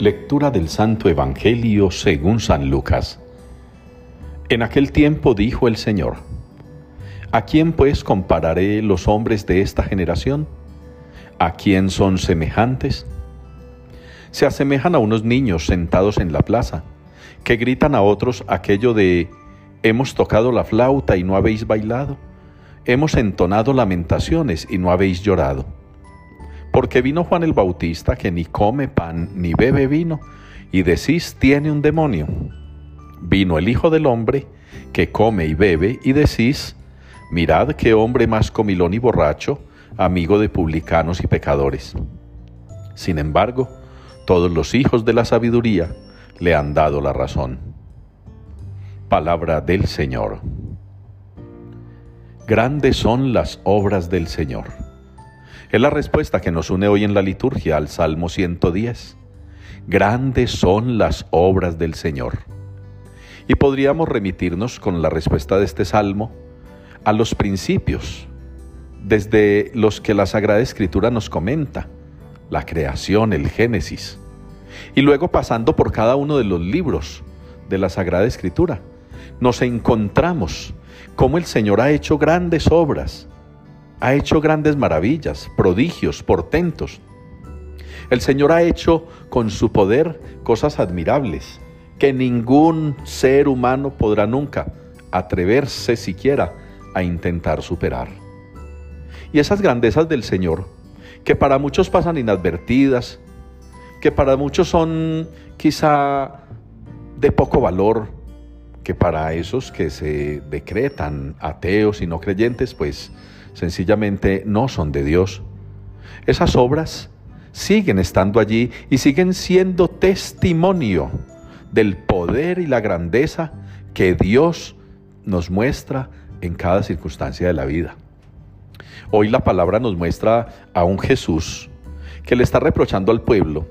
Lectura del Santo Evangelio según San Lucas. En aquel tiempo dijo el Señor, ¿A quién pues compararé los hombres de esta generación? ¿A quién son semejantes? Se asemejan a unos niños sentados en la plaza, que gritan a otros aquello de, hemos tocado la flauta y no habéis bailado, hemos entonado lamentaciones y no habéis llorado. Porque vino Juan el Bautista que ni come pan ni bebe vino, y decís tiene un demonio. Vino el Hijo del Hombre que come y bebe, y decís, mirad qué hombre más comilón y borracho, amigo de publicanos y pecadores. Sin embargo, todos los hijos de la sabiduría le han dado la razón. Palabra del Señor. Grandes son las obras del Señor. Es la respuesta que nos une hoy en la liturgia al Salmo 110. Grandes son las obras del Señor. Y podríamos remitirnos con la respuesta de este salmo a los principios, desde los que la Sagrada Escritura nos comenta, la creación, el Génesis, y luego pasando por cada uno de los libros de la Sagrada Escritura, nos encontramos cómo el Señor ha hecho grandes obras, ha hecho grandes maravillas, prodigios, portentos. El Señor ha hecho con su poder cosas admirables que ningún ser humano podrá nunca atreverse siquiera a intentar superar. Y esas grandezas del Señor, que para muchos pasan inadvertidas, que para muchos son quizá de poco valor, que para esos que se decretan ateos y no creyentes, pues sencillamente no son de Dios. Esas obras siguen estando allí y siguen siendo testimonio del poder y la grandeza que Dios nos muestra en cada circunstancia de la vida. Hoy la palabra nos muestra a un Jesús que le está reprochando al pueblo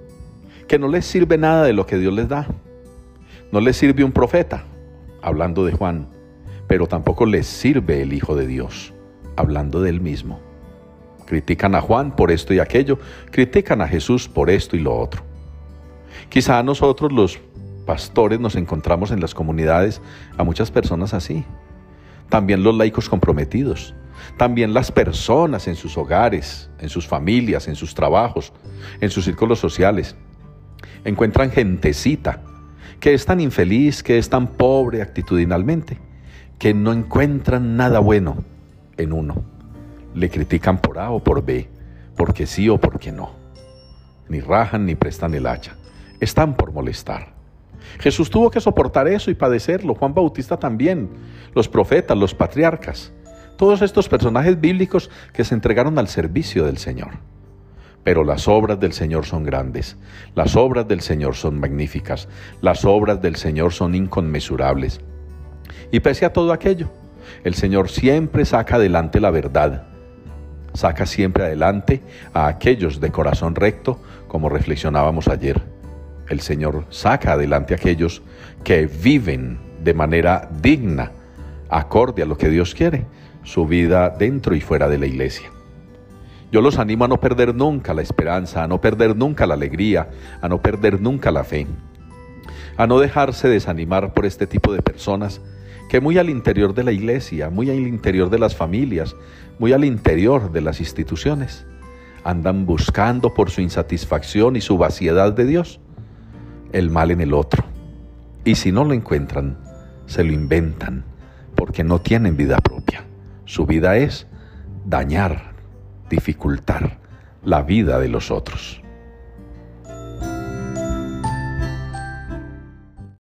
que no les sirve nada de lo que Dios les da. No les sirve un profeta, hablando de Juan, pero tampoco les sirve el Hijo de Dios hablando del mismo. Critican a Juan por esto y aquello, critican a Jesús por esto y lo otro. Quizá nosotros los pastores nos encontramos en las comunidades a muchas personas así. También los laicos comprometidos. También las personas en sus hogares, en sus familias, en sus trabajos, en sus círculos sociales. Encuentran gentecita que es tan infeliz, que es tan pobre actitudinalmente, que no encuentran nada bueno en uno. Le critican por A o por B, porque sí o porque no. Ni rajan ni prestan el hacha. Están por molestar. Jesús tuvo que soportar eso y padecerlo, Juan Bautista también, los profetas, los patriarcas, todos estos personajes bíblicos que se entregaron al servicio del Señor. Pero las obras del Señor son grandes, las obras del Señor son magníficas, las obras del Señor son inconmensurables. Y pese a todo aquello, el Señor siempre saca adelante la verdad, saca siempre adelante a aquellos de corazón recto, como reflexionábamos ayer. El Señor saca adelante a aquellos que viven de manera digna, acorde a lo que Dios quiere, su vida dentro y fuera de la iglesia. Yo los animo a no perder nunca la esperanza, a no perder nunca la alegría, a no perder nunca la fe, a no dejarse desanimar por este tipo de personas que muy al interior de la iglesia, muy al interior de las familias, muy al interior de las instituciones, andan buscando por su insatisfacción y su vaciedad de Dios el mal en el otro. Y si no lo encuentran, se lo inventan, porque no tienen vida propia. Su vida es dañar, dificultar la vida de los otros.